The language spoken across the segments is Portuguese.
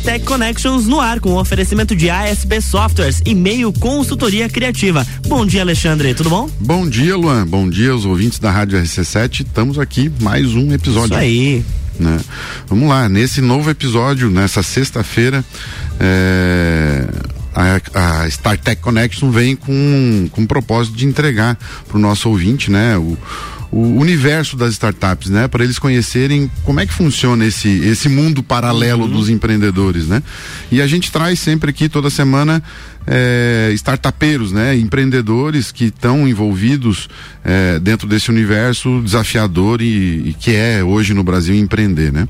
StarTech Connections no ar com oferecimento de ASB Softwares e meio consultoria criativa. Bom dia, Alexandre, tudo bom? Bom dia, Luan. Bom dia aos ouvintes da Rádio RC7. Estamos aqui mais um episódio. Isso aí. Né? Vamos lá, nesse novo episódio, nessa sexta-feira, é, a, a StarTech Connection vem com, com o propósito de entregar para o nosso ouvinte, né? O, o universo das startups, né? Para eles conhecerem como é que funciona esse, esse mundo paralelo uhum. dos empreendedores, né? E a gente traz sempre aqui toda semana é, startupeiros, né? Empreendedores que estão envolvidos é, dentro desse universo desafiador e, e, que é hoje no Brasil empreender, né?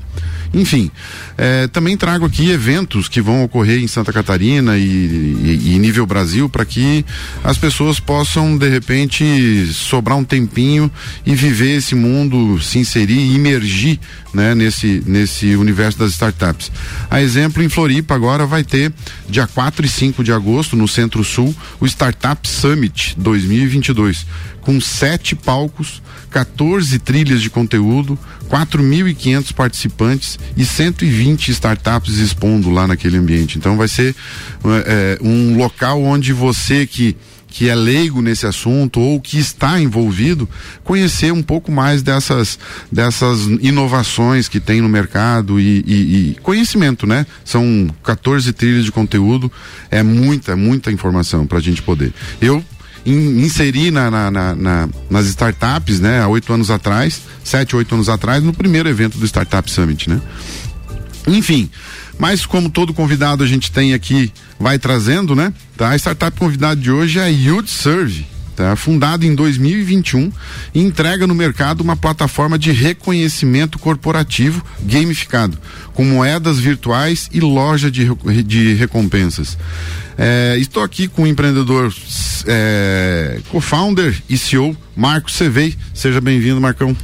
Enfim, é, também trago aqui eventos que vão ocorrer em Santa Catarina e, e, e nível Brasil para que as pessoas possam de repente sobrar um tempinho e viver esse mundo, se inserir imergir né, nesse, nesse universo das startups. A exemplo, em Floripa agora vai ter dia 4 e 5 de agosto no Centro-Sul o Startup Summit 2022 com sete palcos, 14 trilhas de conteúdo, 4.500 participantes e 120 startups expondo lá naquele ambiente. Então vai ser é, um local onde você que que é leigo nesse assunto ou que está envolvido, conhecer um pouco mais dessas, dessas inovações que tem no mercado e, e, e conhecimento, né? São 14 trilhas de conteúdo, é muita, muita informação para a gente poder. Eu in, inserir na, na, na, nas startups, né, há oito anos atrás, sete, oito anos atrás, no primeiro evento do Startup Summit, né? Enfim, mas como todo convidado a gente tem aqui, vai trazendo, né? Tá? A startup convidada de hoje é a YouthServe tá? fundada em 2021 e entrega no mercado uma plataforma de reconhecimento corporativo gamificado, com moedas virtuais e loja de, de recompensas. É, estou aqui com o empreendedor, é, co-founder e CEO, Marcos Cevei. Seja bem-vindo, Marcão.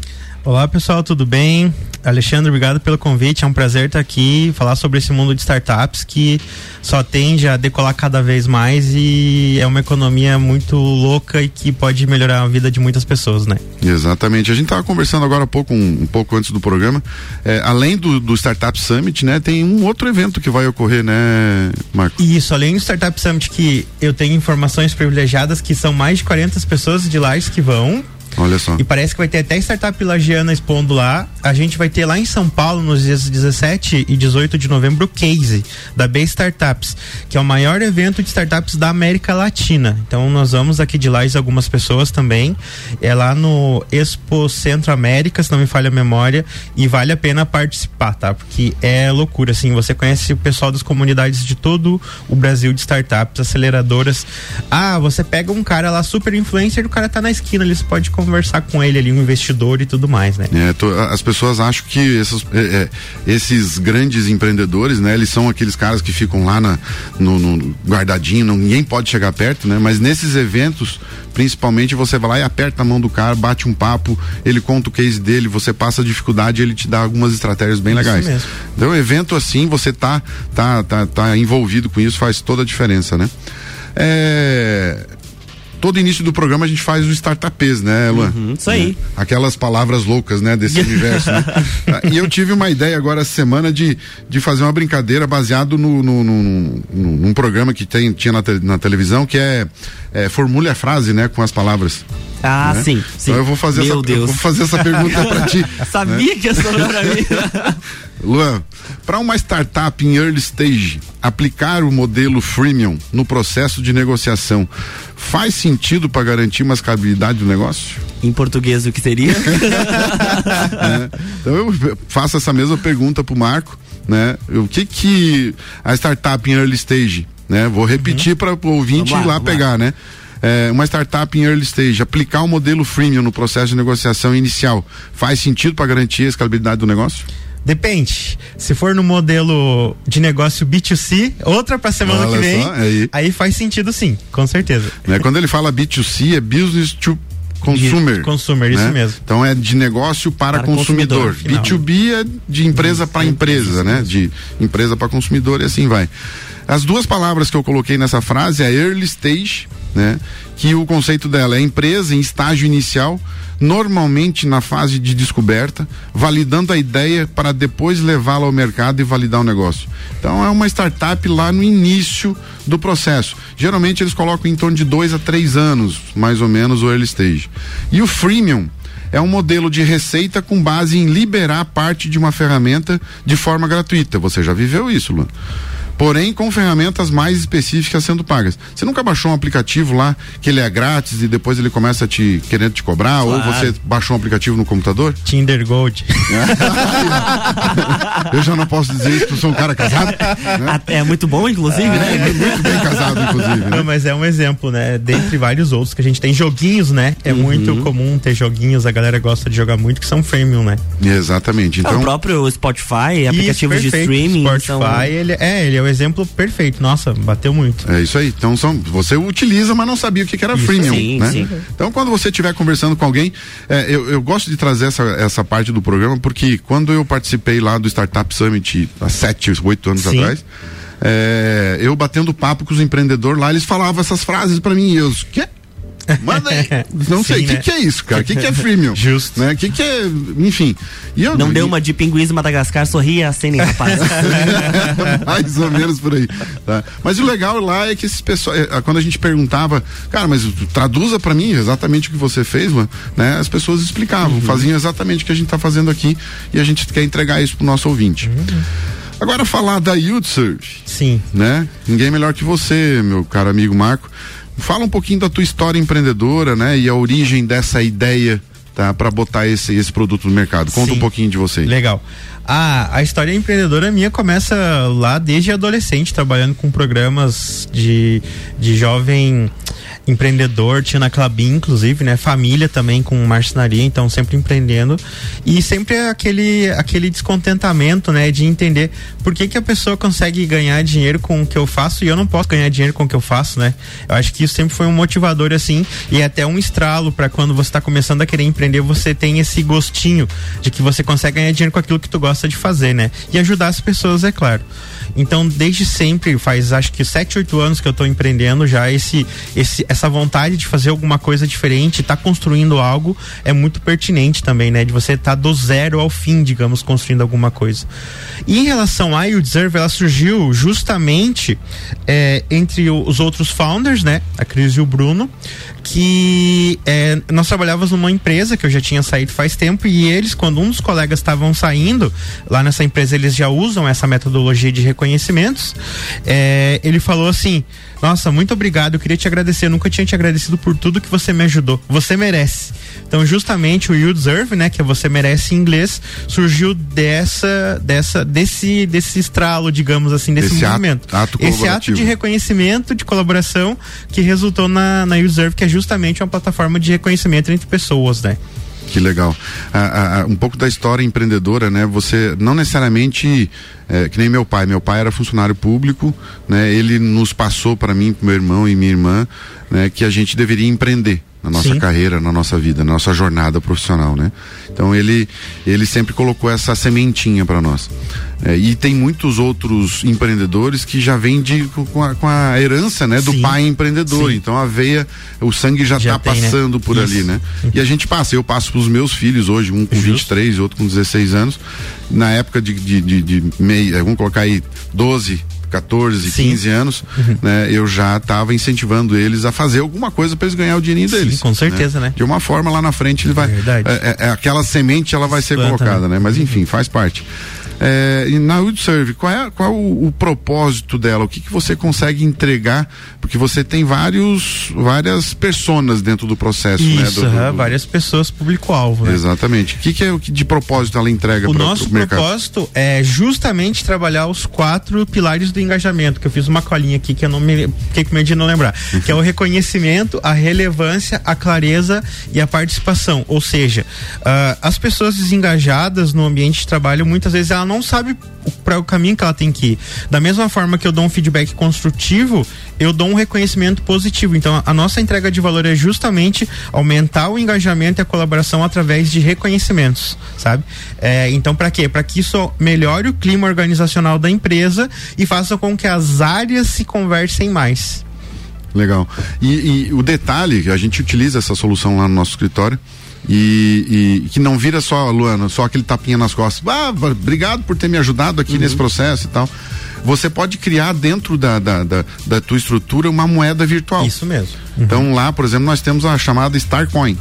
Olá pessoal, tudo bem? Alexandre, obrigado pelo convite. É um prazer estar aqui falar sobre esse mundo de startups que só tende a decolar cada vez mais e é uma economia muito louca e que pode melhorar a vida de muitas pessoas, né? Exatamente. A gente estava conversando agora há pouco, um, um pouco antes do programa. É, além do, do Startup Summit, né, tem um outro evento que vai ocorrer, né, Marco? Isso, além do Startup Summit que eu tenho informações privilegiadas que são mais de 40 pessoas de lá que vão Olha só. E parece que vai ter até startup lagiana expondo lá. A gente vai ter lá em São Paulo, nos dias 17 e 18 de novembro, o Case, da B Startups, que é o maior evento de startups da América Latina. Então nós vamos aqui de lá e algumas pessoas também. É lá no Expo Centro América, se não me falha a memória, e vale a pena participar, tá? Porque é loucura, assim, você conhece o pessoal das comunidades de todo o Brasil de startups, aceleradoras. Ah, você pega um cara lá super influencer, o cara tá na esquina, ele pode conversar conversar com ele ali, um investidor e tudo mais, né? É, tô, as pessoas acham que esses, é, é, esses grandes empreendedores, né? Eles são aqueles caras que ficam lá na, no, no guardadinho, não, ninguém pode chegar perto, né? Mas nesses eventos, principalmente você vai lá e aperta a mão do cara, bate um papo, ele conta o case dele, você passa a dificuldade, ele te dá algumas estratégias bem legais. Isso mesmo. Então, evento assim, você tá, tá, tá, tá envolvido com isso, faz toda a diferença, né? É, todo início do programa a gente faz o startupês, né, Luan? Uhum, isso aí. Né? Aquelas palavras loucas, né, desse universo. Né? E eu tive uma ideia agora essa semana de, de fazer uma brincadeira baseado no, no, no, no num programa que tem, tinha na, te, na televisão, que é, é Formule a frase, né, com as palavras. Ah, né? sim, sim. Então eu vou fazer, Meu essa, Deus. Eu vou fazer essa pergunta para ti. Sabia né? que ia sobrar pra mim. Luan, para uma startup em early stage aplicar o modelo freemium no processo de negociação, faz sentido para garantir uma escalabilidade do negócio? Em português, o que seria? é. Então eu faço essa mesma pergunta para o Marco, né? O que que a startup em early stage, né? Vou repetir uhum. para o ouvinte lá, ir lá pegar, lá. né? É, uma startup em early stage, aplicar o modelo freemium no processo de negociação inicial, faz sentido para garantir a escalabilidade do negócio? Depende. Se for no modelo de negócio B2C, outra pra semana Olha que vem, só, aí. aí. faz sentido sim, com certeza. Né? Quando ele fala B2C, é business to consumer. Consumer, né? isso mesmo. Então é de negócio para, para consumidor. consumidor B2B é de empresa para empresa, né? De empresa para consumidor e assim vai. As duas palavras que eu coloquei nessa frase é early stage né? Que o conceito dela é empresa em estágio inicial, normalmente na fase de descoberta, validando a ideia para depois levá-la ao mercado e validar o negócio. Então é uma startup lá no início do processo. Geralmente eles colocam em torno de dois a três anos, mais ou menos, o early stage. E o freemium é um modelo de receita com base em liberar parte de uma ferramenta de forma gratuita. Você já viveu isso, Luan? Porém com ferramentas mais específicas sendo pagas. Você nunca baixou um aplicativo lá que ele é grátis e depois ele começa a te querendo te cobrar claro. ou você baixou um aplicativo no computador? Tinder Gold. eu já não posso dizer isso, porque eu sou um cara casado. Né? É muito bom, inclusive, né? É, muito bem casado, inclusive. Né? Não, mas é um exemplo, né? Dentre vários outros que a gente tem joguinhos, né? É uhum. muito comum ter joguinhos, a galera gosta de jogar muito, que são freemium, né? Exatamente. Então, é, o próprio Spotify, aplicativos de streaming. Spotify, são... ele, é, ele é o exemplo perfeito. Nossa, bateu muito. É isso aí. Então são, você utiliza, mas não sabia o que, que era isso, freemium, sim, né? Sim. Então quando você estiver conversando com alguém, é, eu, eu gosto de trazer essa, essa parte do programa porque quando eu participei lá do Startup Summit há sete, oito anos sim. atrás, é, eu batendo papo com os empreendedores lá, eles falavam essas frases para mim e eu, quê? Manda aí. Não sei, o né? que, que é isso, cara? O que, que é freemium? Justo. Né? O que, que é. Enfim. E eu, não e... deu uma de pinguins Madagascar, sorria a cena, rapaz. Mais ou menos por aí. Tá? Mas o legal lá é que esses pessoas. É, quando a gente perguntava, cara, mas traduza para mim exatamente o que você fez, mano, né? As pessoas explicavam, uhum. faziam exatamente o que a gente tá fazendo aqui e a gente quer entregar isso pro nosso ouvinte. Uhum. Agora falar da YoutSurf. Sim. Né? Ninguém melhor que você, meu caro amigo Marco. Fala um pouquinho da tua história empreendedora, né? E a origem dessa ideia, tá? Para botar esse, esse produto no mercado. Conta Sim. um pouquinho de você. Legal. Ah, a história empreendedora minha começa lá desde adolescente, trabalhando com programas de, de jovem empreendedor, tinha na Clabin, inclusive, né? Família também com marcenaria, então sempre empreendendo. E sempre aquele, aquele descontentamento, né? De entender por que, que a pessoa consegue ganhar dinheiro com o que eu faço e eu não posso ganhar dinheiro com o que eu faço, né? Eu acho que isso sempre foi um motivador, assim, e é até um estralo para quando você está começando a querer empreender, você tem esse gostinho de que você consegue ganhar dinheiro com aquilo que tu gosta de fazer, né? E ajudar as pessoas, é claro. Então, desde sempre, faz acho que sete, oito anos que eu estou empreendendo já esse, esse, essa vontade de fazer alguma coisa diferente, tá construindo algo é muito pertinente também, né? De você estar tá do zero ao fim, digamos, construindo alguma coisa. E em relação à YouDeserve, ela surgiu justamente é, entre os outros founders, né? A Cris e o Bruno, que é, nós trabalhávamos numa empresa que eu já tinha saído faz tempo e eles, quando um dos colegas estavam saindo, lá nessa empresa eles já usam essa metodologia de reconhecimento conhecimentos, é, ele falou assim: Nossa, muito obrigado, eu queria te agradecer, eu nunca tinha te agradecido por tudo que você me ajudou. Você merece. Então, justamente o You Deserve, né, que é você merece em inglês, surgiu dessa, dessa, desse, desse estralo, digamos assim, desse Esse movimento. Ato, ato Esse ato de reconhecimento, de colaboração, que resultou na, na You Deserve, que é justamente uma plataforma de reconhecimento entre pessoas, né? Que legal. Ah, ah, um pouco da história empreendedora, né? Você não necessariamente é, que nem meu pai. Meu pai era funcionário público, né? Ele nos passou para mim, pro meu irmão e minha irmã, né? Que a gente deveria empreender na nossa Sim. carreira, na nossa vida, na nossa jornada profissional, né? Então ele ele sempre colocou essa sementinha para nós. É, e tem muitos outros empreendedores que já vêm de, com, a, com a herança, né, do Sim. pai empreendedor. Sim. Então a veia, o sangue já, está passando né? por Isso. ali, né? Uhum. E a gente passa, eu passo para os meus filhos hoje, um com Justo. 23 e outro com 16 anos. Na época de, de, de, de meia, vamos colocar aí 12, 14, Sim. 15 anos, uhum. né, eu já estava incentivando eles a fazer alguma coisa para eles ganhar o dinheirinho deles. Sim, com certeza, né? né? De uma forma lá na frente ele vai. É, é, é aquela semente ela vai ser Planta, colocada, né? né? Mas enfim, faz parte. É, e na WildServe, qual é, qual é o, o, propósito dela? O que, que você consegue entregar? Porque você tem vários, várias pessoas dentro do processo, Isso, né? Do, do, do... várias pessoas público-alvo. Né? Exatamente. O que, que é o que de propósito ela entrega para o nosso propósito é justamente trabalhar os quatro pilares do engajamento, que eu fiz uma colinha aqui que eu não me fiquei com medo de não lembrar, que é o reconhecimento, a relevância, a clareza e a participação. Ou seja, uh, as pessoas desengajadas no ambiente de trabalho muitas vezes elas não sabe para o caminho que ela tem que ir. Da mesma forma que eu dou um feedback construtivo, eu dou um reconhecimento positivo. Então, a nossa entrega de valor é justamente aumentar o engajamento e a colaboração através de reconhecimentos, sabe? É, então, para quê? Para que isso melhore o clima organizacional da empresa e faça com que as áreas se conversem mais. Legal. E, e, o detalhe, a gente utiliza essa solução lá no nosso escritório. E, e, que não vira só, Luana, só aquele tapinha nas costas. Ah, obrigado por ter me ajudado aqui uhum. nesse processo e tal. Você pode criar dentro da, da, da, da, tua estrutura uma moeda virtual. Isso mesmo. Uhum. Então lá, por exemplo, nós temos a chamada Starcoin,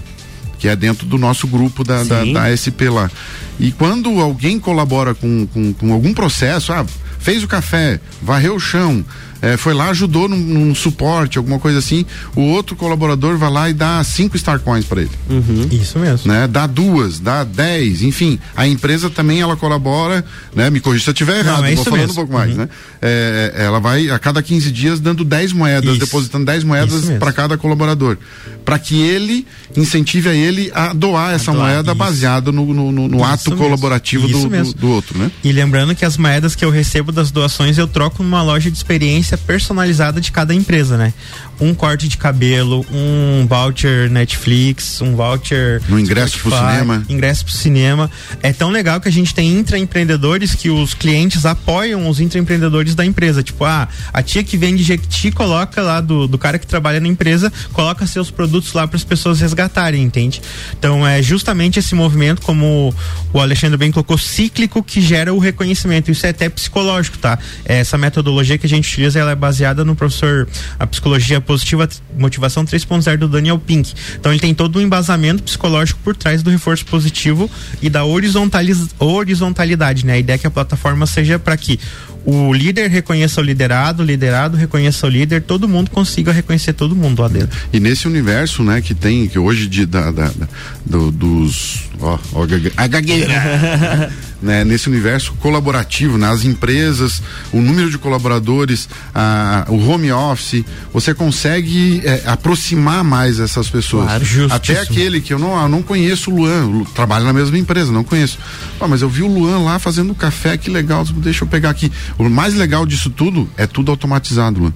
que é dentro do nosso grupo da, da, da, SP lá. E quando alguém colabora com, com, com algum processo, ah, fez o café, varreu o chão, é, foi lá, ajudou num, num, suporte, alguma coisa assim, o outro colaborador vai lá e dá cinco Star Coins para ele. Uhum. Isso mesmo. Né? Dá duas, dá dez, enfim. A empresa também ela colabora, né? Me corrija se eu estiver errado, Não, é vou falando mesmo. um pouco mais, uhum. né? É, ela vai a cada 15 dias dando 10 moedas, isso. depositando 10 moedas para cada colaborador. Para que ele incentive a ele a doar essa a doar, moeda isso. baseada no, no, no, no ato mesmo. colaborativo do, do, do outro, né? E lembrando que as moedas que eu recebo das doações eu troco numa loja de experiência experiência personalizada de cada empresa, né? Um corte de cabelo, um voucher Netflix, um voucher. Um ingresso Spotify, pro cinema. Ingresso pro cinema. É tão legal que a gente tem intraempreendedores que os clientes apoiam os intraempreendedores da empresa. Tipo, ah, a tia que vende Jequiti coloca lá do, do cara que trabalha na empresa, coloca seus produtos lá para as pessoas resgatarem, entende? Então é justamente esse movimento, como o Alexandre bem colocou, cíclico que gera o reconhecimento. Isso é até psicológico, tá? Essa metodologia que a gente utiliza ela é baseada no professor a psicologia positiva motivação 3.0 do Daniel Pink. Então ele tem todo um embasamento psicológico por trás do reforço positivo e da horizontalidade, né? A ideia é que a plataforma seja para que o líder reconheça o liderado, o liderado reconheça o líder, todo mundo consiga reconhecer todo mundo lá dentro. E nesse universo, né, que tem, que hoje de, da, da, da do, dos, ó, ó a gagueira, né, nesse universo colaborativo, nas né, empresas, o número de colaboradores, a, o home office, você consegue é, aproximar mais essas pessoas. Claro, Até aquele que eu não, eu não conheço o Luan, trabalha na mesma empresa, não conheço. Ah, mas eu vi o Luan lá fazendo café, que legal, deixa eu pegar aqui. O mais legal disso tudo é tudo automatizado, Luan.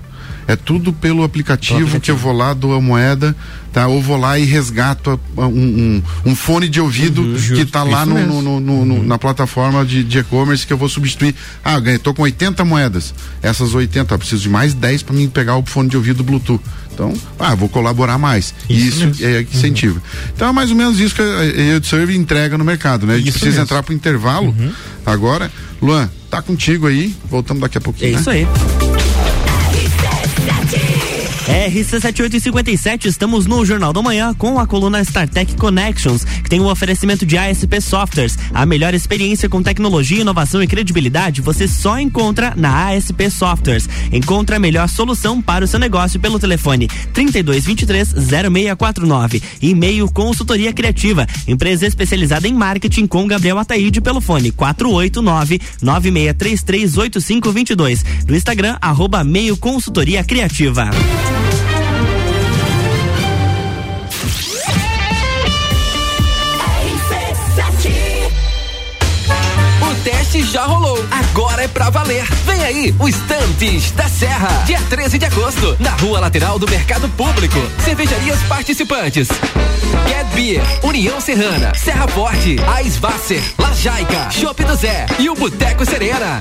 É tudo pelo aplicativo, aplicativo, que eu vou lá, dou a moeda, tá? Ou vou lá e resgato um, um, um fone de ouvido uhum, que está lá no, no, no, uhum. na plataforma de e-commerce que eu vou substituir. Ah, ganhei, tô com 80 moedas. Essas 80, preciso de mais 10 para mim pegar o fone de ouvido Bluetooth. Então, ah, vou colaborar mais. Isso, isso é que incentiva. Uhum. Então é mais ou menos isso que a EdServe entrega no mercado, né? A gente isso precisa mesmo. entrar para o intervalo uhum. agora. Luan, tá contigo aí. Voltamos daqui a pouquinho. É né? isso aí. RC7857, estamos no Jornal da Manhã com a coluna StarTech Connections, que tem o um oferecimento de ASP Softwares. A melhor experiência com tecnologia, inovação e credibilidade você só encontra na ASP Softwares. Encontre a melhor solução para o seu negócio pelo telefone 3223 0649. E-mail consultoria criativa, empresa especializada em marketing com Gabriel Ataíde pelo fone 489 96338522. No Instagram, arroba meio consultoria criativa. Teste já rolou. Agora é pra valer. Vem aí, o Estantes da Serra. Dia 13 de agosto, na rua lateral do Mercado Público. Cervejarias participantes. Get Beer, União Serrana, Serra Forte, Aisvasser, Lajaica, Chopp do Zé e o Boteco Serena.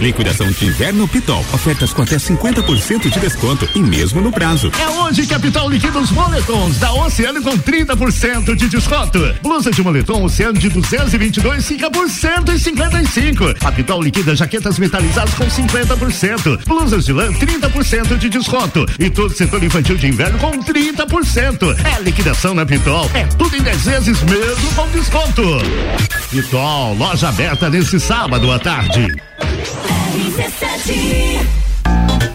Liquidação de inverno Pitol. Ofertas com até 50% de desconto e mesmo no prazo. É hoje que a Pitol liquida os moletons da Oceano com 30% de desconto. Blusa de moletom Oceano de 222 fica por 155. A Pitol liquida jaquetas metalizadas com 50%. Blusas de lã 30% de desconto. E todo setor infantil de inverno com 30%. É liquidação na Pitol. É tudo em 10 vezes mesmo com desconto. Pitol, loja aberta nesse sábado à tarde. RC7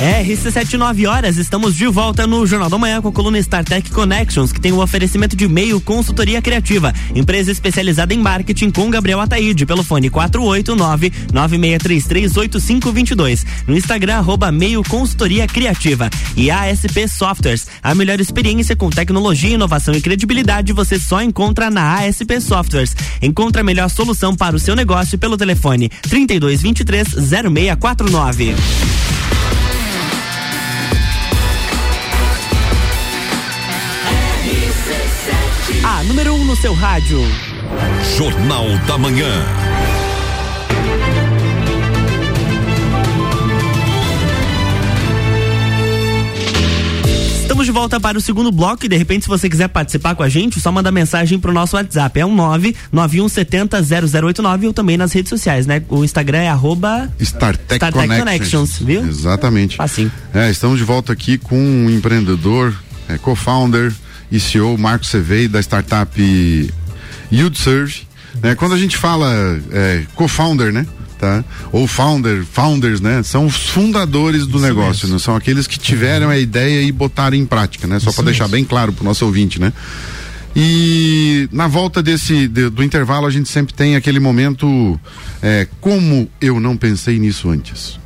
RC79 horas, estamos de volta no Jornal da Manhã com a coluna StarTech Connections, que tem o um oferecimento de meio consultoria criativa, empresa especializada em marketing com Gabriel Ataíde, pelo fone 489 96338522. No Instagram, arroba meio consultoria criativa. E ASP Softwares, a melhor experiência com tecnologia, inovação e credibilidade você só encontra na ASP Softwares. Encontre a melhor solução para o seu negócio pelo telefone 3223 0649. A número 1 um no seu rádio. Jornal da Manhã. Estamos de volta para o segundo bloco e de repente se você quiser participar com a gente, só manda mensagem pro nosso WhatsApp, é um 991700089 ou também nas redes sociais, né? O Instagram é arroba StarTech, Startech Connections. Connections, viu? Exatamente. Facinho. É, estamos de volta aqui com um empreendedor, é, co-founder e CEO Marco Cevei da startup YieldServe. Né? Quando a gente fala é, co-founder, né? Tá? Ou founder, founders, né? São os fundadores do negócio, né? São aqueles que tiveram a ideia e botaram em prática, né? Só para deixar bem claro pro nosso ouvinte, né? E na volta desse de- do intervalo a gente sempre tem aquele momento é, como eu não pensei nisso antes,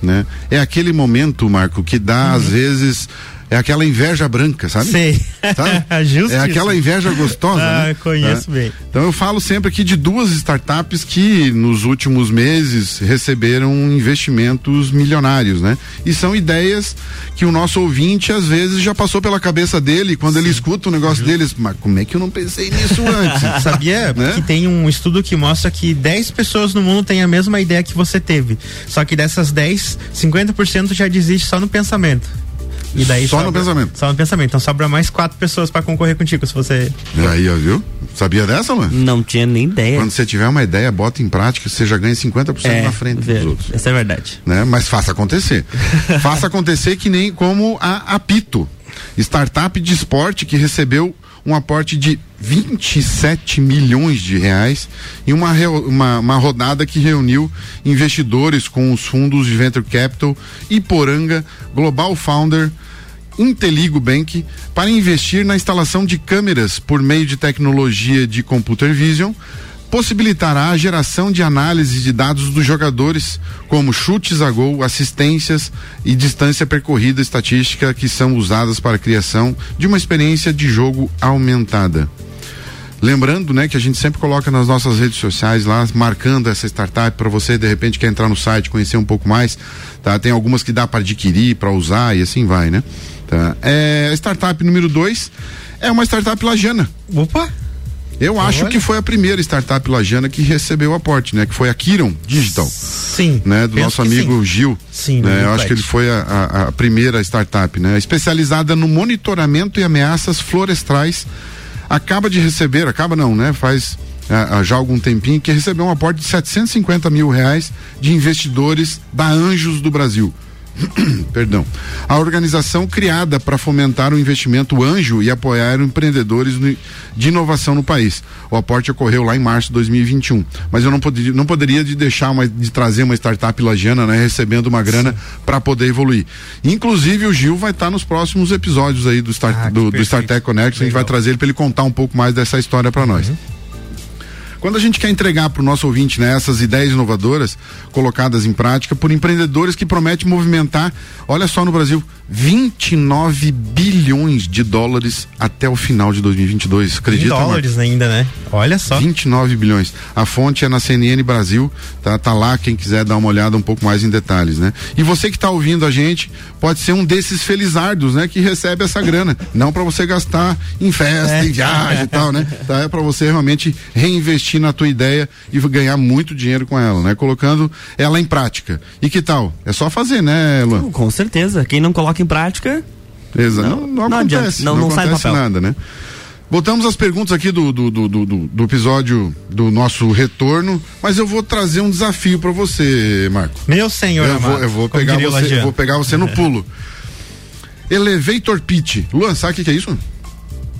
né? É aquele momento, Marco, que dá às vezes é aquela inveja branca, sabe? Sei. Sabe? Justíssimo. É aquela inveja gostosa. Ah, né? conheço É. bem. Então eu falo sempre aqui de duas startups que nos últimos meses receberam investimentos milionários, né? E são ideias que o nosso ouvinte às vezes já passou pela cabeça dele quando ele escuta o negócio deles. Mas como é que eu não pensei nisso antes? Sabia Né? que tem um estudo que mostra que 10 pessoas no mundo têm a mesma ideia que você teve. Só que dessas 10, 50% já desiste só no pensamento. E daí Só no sobra- pensamento. Só no pensamento. Então sobra mais quatro pessoas pra concorrer contigo se você. Aí, ó, viu? Sabia dessa, mano? Não tinha nem ideia. Quando você tiver uma ideia, bota em prática, você já ganha 50% na frente vê, dos outros. Essa é verdade. né? Mas faça acontecer. faça acontecer que nem como a Apito, startup de esporte que recebeu um aporte de 27 milhões de reais em uma, uma, uma rodada que reuniu investidores com os fundos de Venture Capital, Iporanga, Global Founder, Inteligo Bank para investir na instalação de câmeras por meio de tecnologia de computer vision possibilitará a geração de análise de dados dos jogadores, como chutes a gol, assistências e distância percorrida estatística que são usadas para a criação de uma experiência de jogo aumentada. Lembrando, né, que a gente sempre coloca nas nossas redes sociais lá, marcando essa startup para você de repente quer entrar no site, conhecer um pouco mais, tá? Tem algumas que dá para adquirir, para usar e assim vai, né? Tá? É, startup número 2 é uma startup lajana. Opa! Eu acho que foi a primeira startup lajana que recebeu o aporte, né? Que foi a Kiron Digital, Sim. né? Do nosso amigo sim. Gil. Sim, né? Eu acho que ele foi a, a- primeira startup, né? Especializada no monitoramento e ameaças florestais. Acaba de receber, acaba não, né? Faz ah, ah, já algum tempinho que recebeu um aporte de 750 mil reais de investidores da Anjos do Brasil. Perdão. A organização criada para fomentar o investimento anjo e apoiar empreendedores de inovação no país. O aporte ocorreu lá em março de 2021. Mas eu não poderia, não poderia de deixar uma, de trazer uma startup lagiana, né, recebendo uma grana para poder evoluir. Inclusive o Gil vai estar nos próximos episódios aí do, Star, Ah, do, do. StarTech Connect. A gente vai trazer ele para ele contar um pouco mais dessa história para nós. Quando a gente quer entregar para o nosso ouvinte né, essas ideias inovadoras colocadas em prática por empreendedores que prometem movimentar, olha só no Brasil, 29 bilhões de dólares até o final de 2022. Acredita? Em dólares Marcos? ainda, né? Olha só. 29 bilhões. A fonte é na CNN Brasil, tá, tá lá quem quiser dar uma olhada um pouco mais em detalhes, né? E você que está ouvindo a gente, pode ser um desses felizardos, né, que recebe essa grana, não para você gastar em festa, é. em viagem e tal, né? Tá, é para você realmente reinvestir na tua ideia e ganhar muito dinheiro com ela, né? Colocando ela em prática. E que tal? É só fazer, né, Luan? Com certeza. Quem não coloca em prática. Exato. Não, não, não, acontece, adianta, não, não, não acontece nada, né? Botamos as perguntas aqui do, do, do, do, do episódio do nosso retorno, mas eu vou trazer um desafio para você, Marco. Meu senhor, eu vou, eu vou pegar você, vou pegar você no pulo. Elevator pitch. Luan, sabe o que é isso?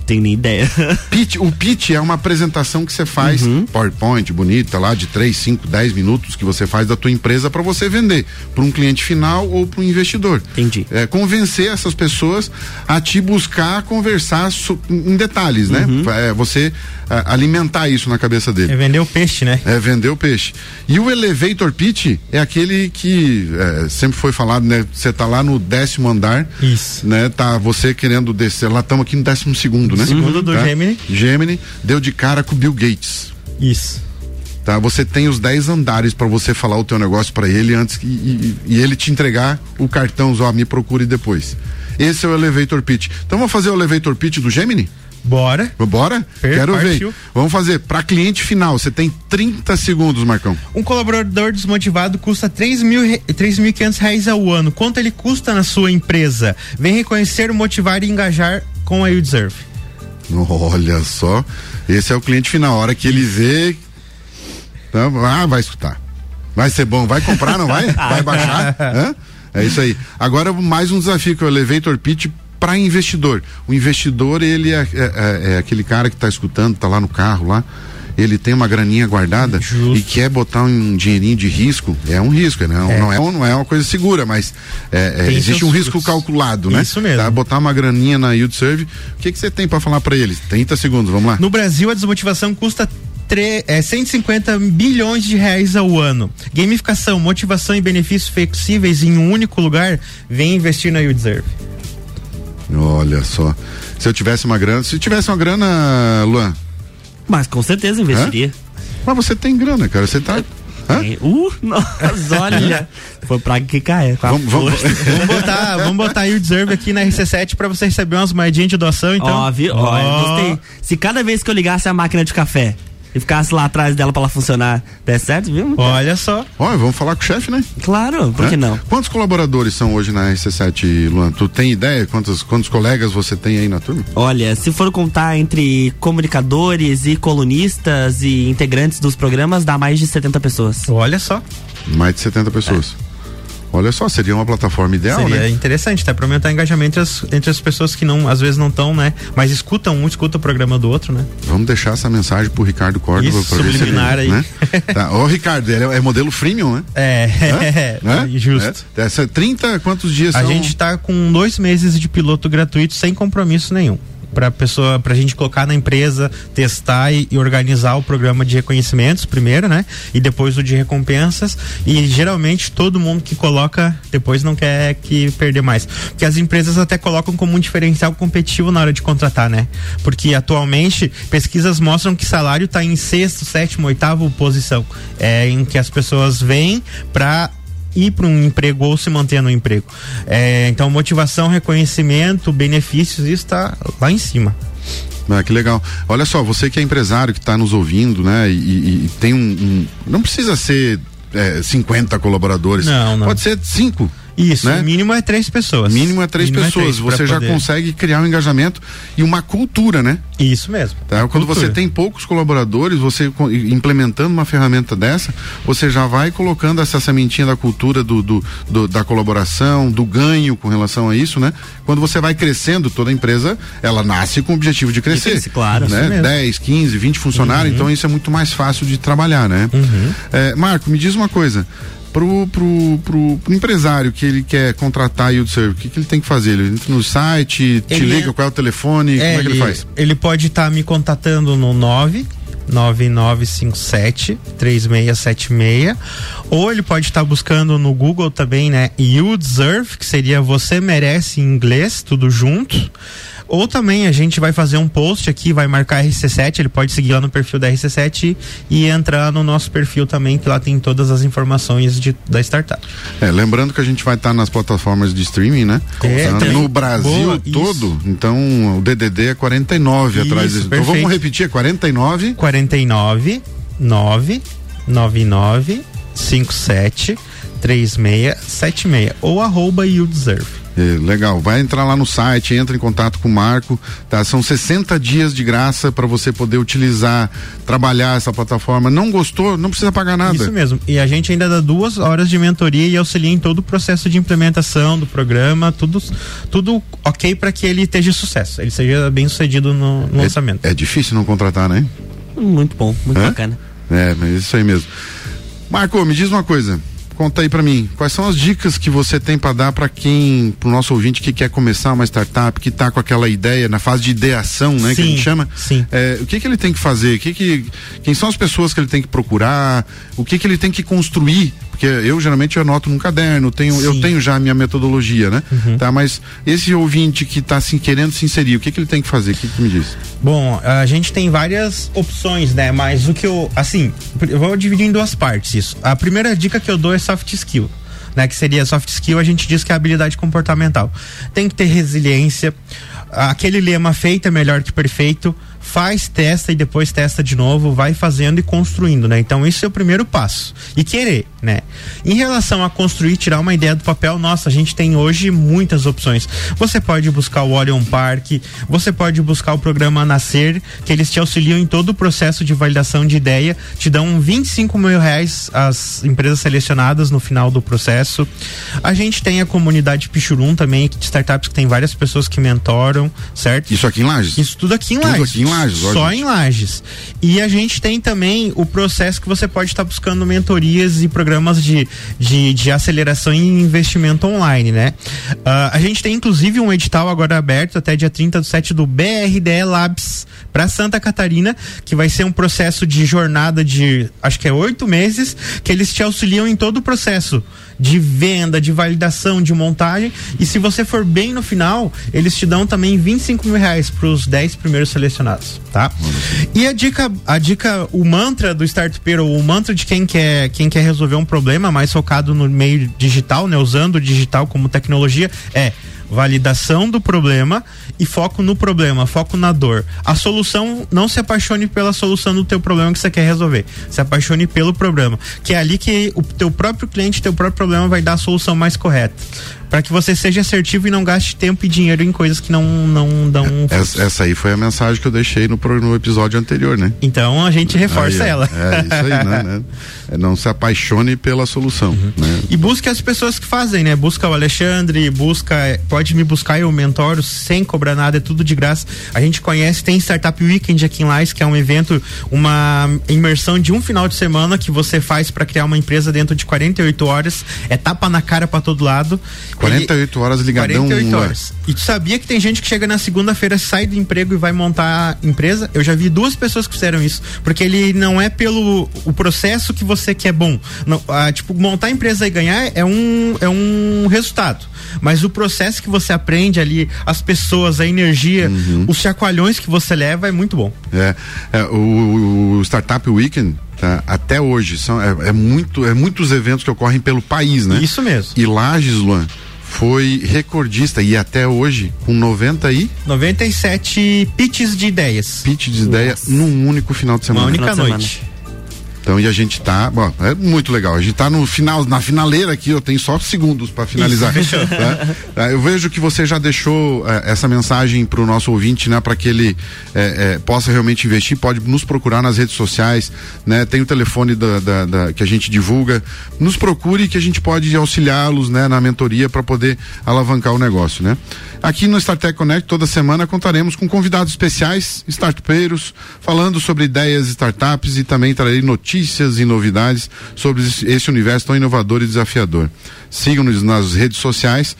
Tenho nem ideia. pitch, o pitch é uma apresentação que você faz, uhum. PowerPoint, bonita, lá de 3, 5, 10 minutos que você faz da tua empresa para você vender para um cliente final ou para um investidor. Entendi. É, convencer essas pessoas a te buscar conversar so, em detalhes, né? uhum. É, você é, alimentar isso na cabeça dele. É vender o peixe, né? É vender o peixe. E o elevator pitch é aquele que é, sempre foi falado, né? Você tá lá no décimo andar. Isso. Né? Tá você querendo descer. Lá estamos aqui no décimo segundo segundo, né? Segundo do tá? Gemini. Gemini deu de cara com o Bill Gates. Isso. Tá, você tem os 10 andares para você falar o teu negócio para ele antes e, e, e, ele te entregar o cartão, ó, me procure depois. Esse é o elevator pitch. Então vamos fazer o elevator pitch do Gemini? Bora. Bora? Quero ver. Vamos fazer. Para cliente final, você tem 30 segundos, Marcão. Um colaborador desmotivado custa 3 mil, 3.500 reais ao ano. Quanto ele custa na sua empresa? Vem reconhecer, motivar e engajar com a You Deserve. Olha só, esse é o cliente final. A hora que ele vê, tá, ah, vai escutar. Vai ser bom, vai comprar, não vai? Vai baixar? Hã? É isso aí. Agora mais um desafio que é o Elevator Pitch para investidor. O investidor, ele é, é, é, é aquele cara que está escutando, está lá no carro lá ele tem uma graninha guardada Justo. e quer botar um dinheirinho de risco, é um risco, né? É. Não, é, não é uma coisa segura, mas é, é, existe um risco calculado, né? Isso mesmo. Tá? Botar uma graninha na Yield Serve, o que você tem para falar para eles? 30 segundos, vamos lá. No Brasil, a desmotivação custa é, 150 bilhões de reais ao ano. Gamificação, motivação e benefícios flexíveis em um único lugar, vem investir na You Deserve. Olha só. Se eu tivesse uma grana, se tivesse uma grana, Luan, mas com certeza investiria. Mas você tem grana, cara. Você tá. Hã? Uh, nossa, olha. Foi pra que cair. Vamos, vamos, vamos, botar, vamos botar aí o Deserve aqui na RC7 pra você receber umas moedinhas de doação, então. Ó, viu? Ó, oh. gostei. Se cada vez que eu ligasse a máquina de café e ficasse lá atrás dela para ela funcionar, der certo, viu? Olha só. Olha, vamos falar com o chefe, né? Claro, por é? que não? Quantos colaboradores são hoje na RC7, Luan? Tu tem ideia quantos, quantos colegas você tem aí na turma? Olha, se for contar entre comunicadores e colunistas e integrantes dos programas, dá mais de 70 pessoas. Olha só. Mais de 70 pessoas. É. Olha só, seria uma plataforma ideal, seria né? interessante, tá? Para aumentar o engajamento entre as, entre as pessoas que não, às vezes não estão, né? Mas escutam um, escuta o programa do outro, né? Vamos deixar essa mensagem pro Ricardo Córdoba para ver se ele, aí. Né? tá. Ô, Ricardo, ele é, é, modelo freemium, né? É, é, né? justo. É. Essa 30, quantos dias A são? gente tá com dois meses de piloto gratuito sem compromisso nenhum para pessoa, para a gente colocar na empresa, testar e, e, organizar o programa de reconhecimentos primeiro, né? E depois o de recompensas. E geralmente todo mundo que coloca depois não quer que perder mais, porque as empresas até colocam como um diferencial competitivo na hora de contratar, né? Porque atualmente pesquisas mostram que salário está em sexto, sétimo, oitavo posição, é em que as pessoas vêm para ir para um emprego ou se manter no emprego. É, então, motivação, reconhecimento, benefícios, isso está lá em cima. Ah, que legal. Olha só, você que é empresário que está nos ouvindo, né? E, e, e tem um, um, Não precisa ser é, 50 colaboradores. Não, não. Pode ser cinco. Isso, né? mínimo é três pessoas. Mínimo é três mínimo pessoas. É três você já poder. consegue criar um engajamento e uma cultura, né? Isso mesmo. Tá? Quando cultura. você tem poucos colaboradores, você implementando uma ferramenta dessa, você já vai colocando essa sementinha da cultura do, do, do, da colaboração, do ganho com relação a isso, né? Quando você vai crescendo, toda a empresa, ela nasce com o objetivo de crescer. Cresce, claro. Né? 10, 15, 20 funcionários, uhum. então isso é muito mais fácil de trabalhar, né? Uhum. É, Marco, me diz uma coisa pro, pro, pro, pro, empresário que ele quer contratar o service, o que, que ele tem que fazer? Ele entra no site, te ele liga, é... qual é o telefone, é, como é que ele, ele faz? Ele pode estar tá me contatando no 9 9957 3676 ou ele pode estar buscando no Google também, né? You Deserve, que seria você merece em inglês, tudo junto. Ou também a gente vai fazer um post aqui, vai marcar RC7, ele pode seguir lá no perfil da RC7 e entrar no nosso perfil também, que lá tem todas as informações de, da startup. É, lembrando que a gente vai estar nas plataformas de streaming, né? É, Tá no Brasil Boa, todo, então o DDD é 49 atrás Isso, disso. Então vamos repetir, é 49 49 9 99 57 3676 ou arroba you deserve. É, legal, vai entrar lá no site, entra em contato com o Marco, tá? São 60 dias de graça para você poder utilizar, trabalhar essa plataforma. Não gostou? Não precisa pagar nada. Isso mesmo. E a gente ainda dá duas horas de mentoria e auxilia em todo o processo de implementação do programa, tudo, tudo ok para que ele esteja sucesso, ele seja bem sucedido no, no lançamento. É, é difícil não contratar, né? Muito bom, muito Hã? bacana. É, mas isso aí mesmo. Marco, me diz uma coisa. Conta aí pra mim, quais são as dicas que você tem pra dar pra quem, pro nosso ouvinte que quer começar uma startup, que tá com aquela ideia na fase de ideação, né, que a Sim, gente chama? sim. É, o que que ele tem que fazer? O que que, quem são as pessoas que ele tem que procurar? O que que ele tem que construir? Porque eu geralmente anoto num caderno, tenho, eu tenho já a minha metodologia, né? Uhum. Tá, mas esse ouvinte que tá assim querendo se inserir, o que que ele tem que fazer? O que que me diz? Bom, a gente tem várias opções, né? Mas o que eu, assim, eu vou dividir em duas partes isso. A primeira dica que eu dou é soft skill. Né, que seria soft skill, a gente diz que é habilidade comportamental. Tem que ter resiliência. Aquele lema feito é melhor que perfeito. Faz, testa e depois testa de novo, vai fazendo e construindo, né? Então esse é o primeiro passo. E querer, né? Em relação a construir, tirar uma ideia do papel, nossa, a gente tem hoje muitas opções. Você pode buscar o Orion Park, você pode buscar o programa Nascer, que eles te auxiliam em todo o processo de validação de ideia, te dão 25 mil reais as empresas selecionadas no final do processo. A gente tem a comunidade Pichurum também, de startups que tem várias pessoas que mentoram, certo? Isso aqui em Lages? Isso tudo aqui em Tudo Lages. aqui em Lages, Só gente. em Lages. E a gente tem também o processo que você pode estar buscando mentorias e programas de, de, de aceleração e investimento online, né? Ah, a gente tem inclusive um edital agora aberto até dia 30 do 7 do BRDE Labs para Santa Catarina, que vai ser um processo de jornada de acho que é oito meses, que eles te auxiliam em todo o processo de venda, de validação, de montagem. E se você for bem no final, eles te dão também 25 mil reais para os 10 primeiros selecionados, tá? E a dica, a dica, o mantra do startupeiro, o mantra de quem quer, quem quer resolver um problema mais focado no meio digital, né? Usando o digital como tecnologia, é validação do problema e foco no problema, foco na dor. A solução, não se apaixone pela solução do teu problema que você quer resolver. Se apaixone pelo problema, que é ali que o teu próprio cliente, teu próprio problema vai dar a solução mais correta. Para que você seja assertivo e não gaste tempo e dinheiro em coisas que não não dão frutos. Essa, essa aí foi a mensagem que eu deixei no, no episódio anterior, né? Então a gente reforça Aí, ela. É isso aí, né? né? É não se apaixone pela solução, Uhum. né? E busque as pessoas que fazem, né? Busca o Alexandre, busca, pode me buscar, eu mentoro sem cobrar nada, é tudo de graça. A gente conhece, tem Startup Weekend aqui em Lais, que é um evento, uma imersão de um final de semana que você faz para criar uma empresa dentro de 48 horas, é tapa na cara para todo lado. 48 horas ligadão. 48 Lula. horas. E tu sabia que tem gente que chega na segunda-feira, sai do emprego e vai montar a empresa? Eu já vi duas pessoas que fizeram isso. Porque ele não é pelo o processo que você quer bom. Não, ah, tipo, montar a empresa e ganhar é um, é um resultado. Mas o processo que você aprende ali, as pessoas, a energia, Uhum. os chacoalhões que você leva é muito bom. É, é, o, o Startup Weekend, tá, até hoje, são, é, é muito, é muitos eventos que ocorrem pelo país, né? Isso mesmo. E Lages, Luan, foi recordista e até hoje, com 90 e 97 pitches de ideias. pitch de ideia num único final de Uma semana. única Final de semana. Então, e a gente tá, bom, é muito legal. A gente tá no final, na finaleira aqui, eu tenho só segundos para finalizar. Isso, fechou. tá? Eu vejo que você já deixou eh, essa mensagem para o nosso ouvinte, né, para que ele eh, eh, possa realmente investir. Pode nos procurar nas redes sociais, né? Tem o telefone da, da- da- que a gente divulga. Nos procure que a gente pode auxiliá-los, né, na mentoria para poder alavancar o negócio, né? Aqui no StarTech Connect toda semana contaremos com convidados especiais, startupeiros, falando sobre ideias, startups e também trarei notícias e novidades sobre esse universo tão inovador e desafiador. Sigam-nos nas redes sociais.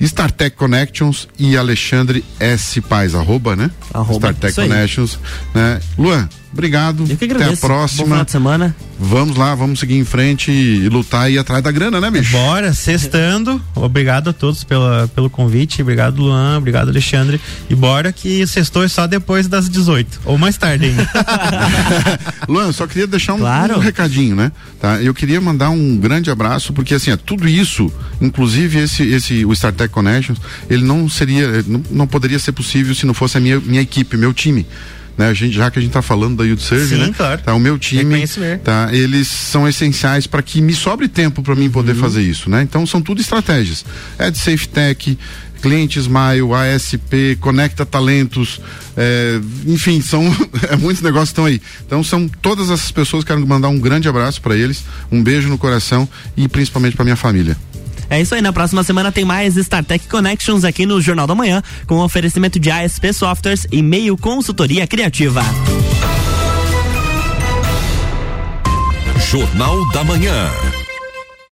StarTech Connections e Alexandre S. Paz, arroba, né? Arroba, StarTech. Connections, né? Luan, obrigado. Eu que Até a agradeço. Bom próxima. final de semana. Vamos lá, vamos seguir em frente e lutar e ir atrás da grana, né, bicho? Bora, sextando. Obrigado a todos pela, pelo convite. Obrigado, Luan. Obrigado, Alexandre. E bora que sextou é só depois das 18. Ou mais tarde ainda. Luan, eu só queria deixar um, Claro. um recadinho, né? Tá? Eu queria mandar um grande abraço, porque assim, tudo isso, inclusive esse, esse, o StarTech Connections, ele não seria, não, não poderia ser possível se não fosse a minha, minha equipe, meu time. Né, a gente, já que a gente está falando da Youth Serve, né? claro. Tá, o meu time, tá, eles são essenciais para que me sobre tempo para mim Uhum. poder fazer isso, né? Então são tudo estratégias. É de Safe Tech, Cliente Smile, ASP, Conecta Talentos, é, enfim, são é, muitos negócios estão aí. Então são todas essas pessoas, quero mandar um grande abraço para eles, um beijo no coração e principalmente para minha família. É isso aí, na próxima semana tem mais StarTech Connections aqui no Jornal da Manhã, com oferecimento de ASP Softwares e meio consultoria criativa. Jornal da Manhã.